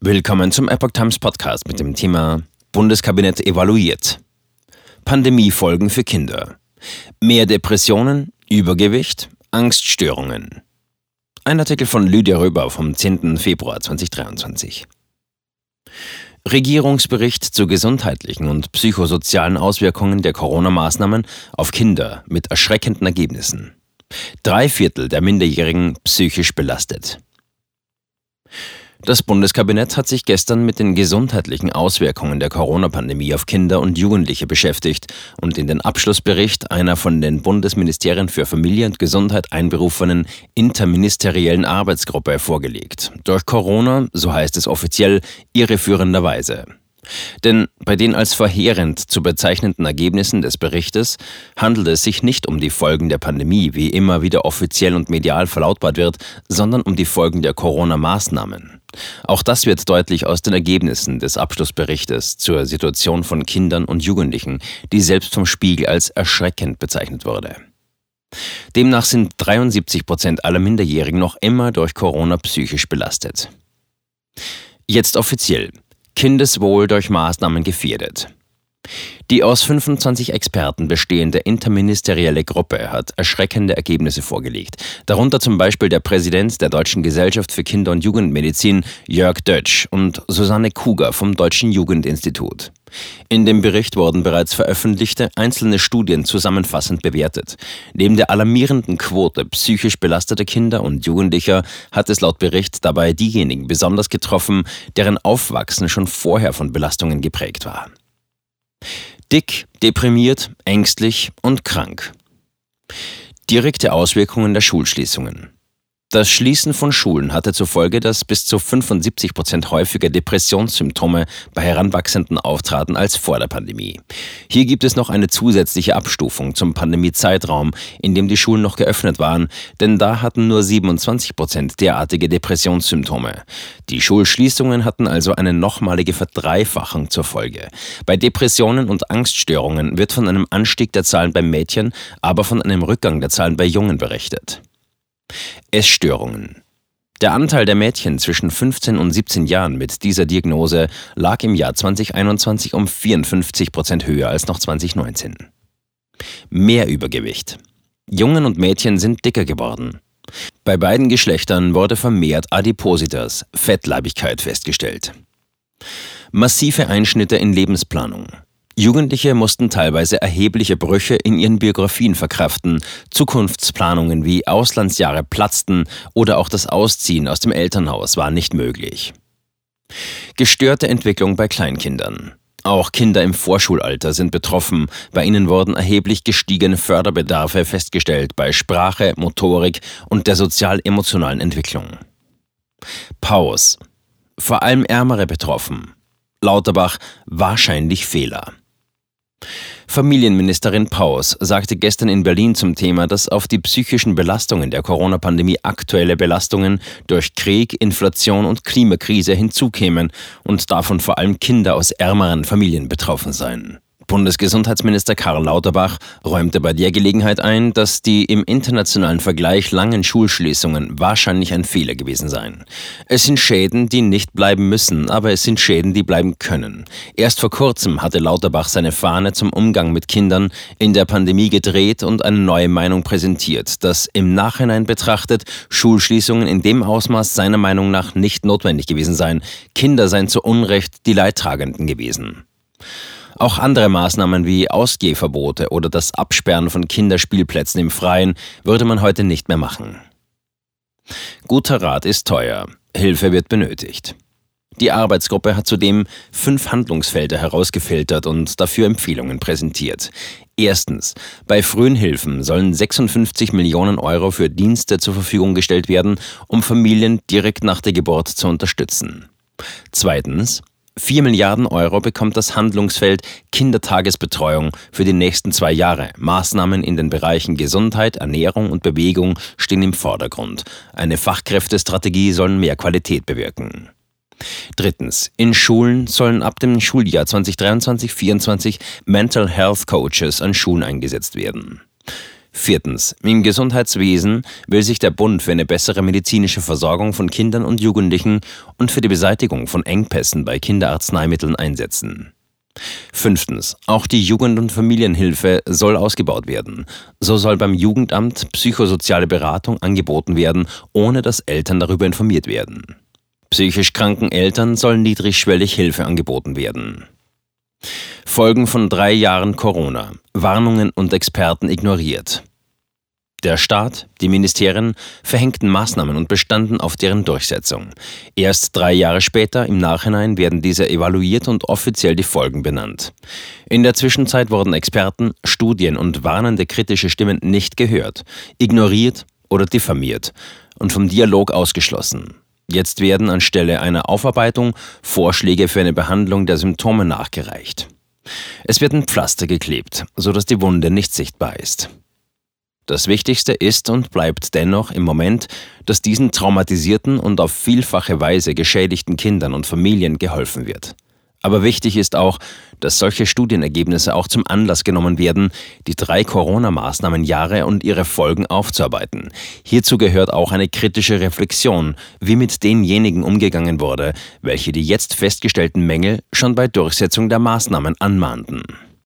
Willkommen zum Epoch Times Podcast mit dem Thema Bundeskabinett evaluiert. Pandemiefolgen für Kinder. Mehr Depressionen, Übergewicht, Angststörungen. Ein Artikel von Lydia Röber vom 10. Februar 2023. Regierungsbericht zu gesundheitlichen und psychosozialen Auswirkungen der Corona-Maßnahmen auf Kinder mit erschreckenden Ergebnissen. Drei Viertel der Minderjährigen psychisch belastet. Das Bundeskabinett hat sich gestern mit den gesundheitlichen Auswirkungen der Corona-Pandemie auf Kinder und Jugendliche beschäftigt und in den Abschlussbericht einer von den Bundesministerien für Familie und Gesundheit einberufenen interministeriellen Arbeitsgruppe vorgelegt. Durch Corona, so heißt es offiziell, irreführenderweise. Denn bei den als verheerend zu bezeichnenden Ergebnissen des Berichtes handelt es sich nicht um die Folgen der Pandemie, wie immer wieder offiziell und medial verlautbart wird, sondern um die Folgen der Corona-Maßnahmen. Auch das wird deutlich aus den Ergebnissen des Abschlussberichtes zur Situation von Kindern und Jugendlichen, die selbst vom Spiegel als erschreckend bezeichnet wurde. Demnach sind 73 Prozent aller Minderjährigen noch immer durch Corona psychisch belastet. Jetzt offiziell. Kindeswohl durch Maßnahmen gefährdet. Die aus 25 Experten bestehende interministerielle Gruppe hat erschreckende Ergebnisse vorgelegt. Darunter zum Beispiel der Präsident der Deutschen Gesellschaft für Kinder- und Jugendmedizin, Jörg Dötsch, und Susanne Kuger vom Deutschen Jugendinstitut. In dem Bericht wurden bereits veröffentlichte einzelne Studien zusammenfassend bewertet. Neben der alarmierenden Quote psychisch belasteter Kinder und Jugendlicher hat es laut Bericht dabei diejenigen besonders getroffen, deren Aufwachsen schon vorher von Belastungen geprägt war. Dick, deprimiert, ängstlich und krank. Direkte Auswirkungen der Schulschließungen. Das Schließen von Schulen hatte zur Folge, dass bis zu 75 Prozent häufiger Depressionssymptome bei Heranwachsenden auftraten als vor der Pandemie. Hier gibt es noch eine zusätzliche Abstufung zum Pandemiezeitraum, in dem die Schulen noch geöffnet waren, denn da hatten nur 27 Prozent derartige Depressionssymptome. Die Schulschließungen hatten also eine nochmalige Verdreifachung zur Folge. Bei Depressionen und Angststörungen wird von einem Anstieg der Zahlen bei Mädchen, aber von einem Rückgang der Zahlen bei Jungen berichtet. Essstörungen. Der Anteil der Mädchen zwischen 15 und 17 Jahren mit dieser Diagnose lag im Jahr 2021 um 54 Prozent höher als noch 2019. Mehr Übergewicht. Jungen und Mädchen sind dicker geworden. Bei beiden Geschlechtern wurde vermehrt Adipositas, Fettleibigkeit festgestellt. Massive Einschnitte in Lebensplanung. Jugendliche mussten teilweise erhebliche Brüche in ihren Biografien verkraften, Zukunftsplanungen wie Auslandsjahre platzten oder auch das Ausziehen aus dem Elternhaus war nicht möglich. Gestörte Entwicklung bei Kleinkindern. Auch Kinder im Vorschulalter sind betroffen. Bei ihnen wurden erheblich gestiegene Förderbedarfe festgestellt bei Sprache, Motorik und der sozial-emotionalen Entwicklung. Pause. Vor allem Ärmere betroffen. Lauterbach wahrscheinlich Fehler. Familienministerin Paus sagte gestern in Berlin zum Thema, dass auf die psychischen Belastungen der Corona-Pandemie aktuelle Belastungen durch Krieg, Inflation und Klimakrise hinzukämen und davon vor allem Kinder aus ärmeren Familien betroffen seien. Bundesgesundheitsminister Karl Lauterbach räumte bei der Gelegenheit ein, dass die im internationalen Vergleich langen Schulschließungen wahrscheinlich ein Fehler gewesen seien. Es sind Schäden, die nicht bleiben müssen, aber es sind Schäden, die bleiben können. Erst vor kurzem hatte Lauterbach seine Fahne zum Umgang mit Kindern in der Pandemie gedreht und eine neue Meinung präsentiert, dass im Nachhinein betrachtet Schulschließungen in dem Ausmaß seiner Meinung nach nicht notwendig gewesen seien. Kinder seien zu Unrecht die Leidtragenden gewesen. Auch andere Maßnahmen wie Ausgehverbote oder das Absperren von Kinderspielplätzen im Freien würde man heute nicht mehr machen. Guter Rat ist teuer, Hilfe wird benötigt. Die Arbeitsgruppe hat zudem fünf Handlungsfelder herausgefiltert und dafür Empfehlungen präsentiert. Erstens, bei frühen Hilfen sollen 56 Millionen Euro für Dienste zur Verfügung gestellt werden, um Familien direkt nach der Geburt zu unterstützen. Zweitens, 4 Milliarden Euro bekommt das Handlungsfeld Kindertagesbetreuung für die nächsten zwei Jahre. Maßnahmen in den Bereichen Gesundheit, Ernährung und Bewegung stehen im Vordergrund. Eine Fachkräftestrategie soll mehr Qualität bewirken. Drittens. In Schulen sollen ab dem Schuljahr 2023-24 Mental Health Coaches an Schulen eingesetzt werden. Viertens. Im Gesundheitswesen will sich der Bund für eine bessere medizinische Versorgung von Kindern und Jugendlichen und für die Beseitigung von Engpässen bei Kinderarzneimitteln einsetzen. Fünftens. Auch die Jugend- und Familienhilfe soll ausgebaut werden. So soll beim Jugendamt psychosoziale Beratung angeboten werden, ohne dass Eltern darüber informiert werden. Psychisch kranken Eltern soll niedrigschwellig Hilfe angeboten werden. Folgen von drei Jahren Corona. Warnungen und Experten ignoriert. Der Staat, die Ministerien verhängten Maßnahmen und bestanden auf deren Durchsetzung. Erst drei Jahre später, im Nachhinein, werden diese evaluiert und offiziell die Folgen benannt. In der Zwischenzeit wurden Experten, Studien und warnende kritische Stimmen nicht gehört, ignoriert oder diffamiert und vom Dialog ausgeschlossen. Jetzt werden anstelle einer Aufarbeitung Vorschläge für eine Behandlung der Symptome nachgereicht. Es wird ein Pflaster geklebt, sodass die Wunde nicht sichtbar ist. Das Wichtigste ist und bleibt dennoch im Moment, dass diesen traumatisierten und auf vielfache Weise geschädigten Kindern und Familien geholfen wird. Aber wichtig ist auch, dass solche Studienergebnisse auch zum Anlass genommen werden, die drei Corona-Maßnahmen Jahre und ihre Folgen aufzuarbeiten. Hierzu gehört auch eine kritische Reflexion, wie mit denjenigen umgegangen wurde, welche die jetzt festgestellten Mängel schon bei Durchsetzung der Maßnahmen anmahnten.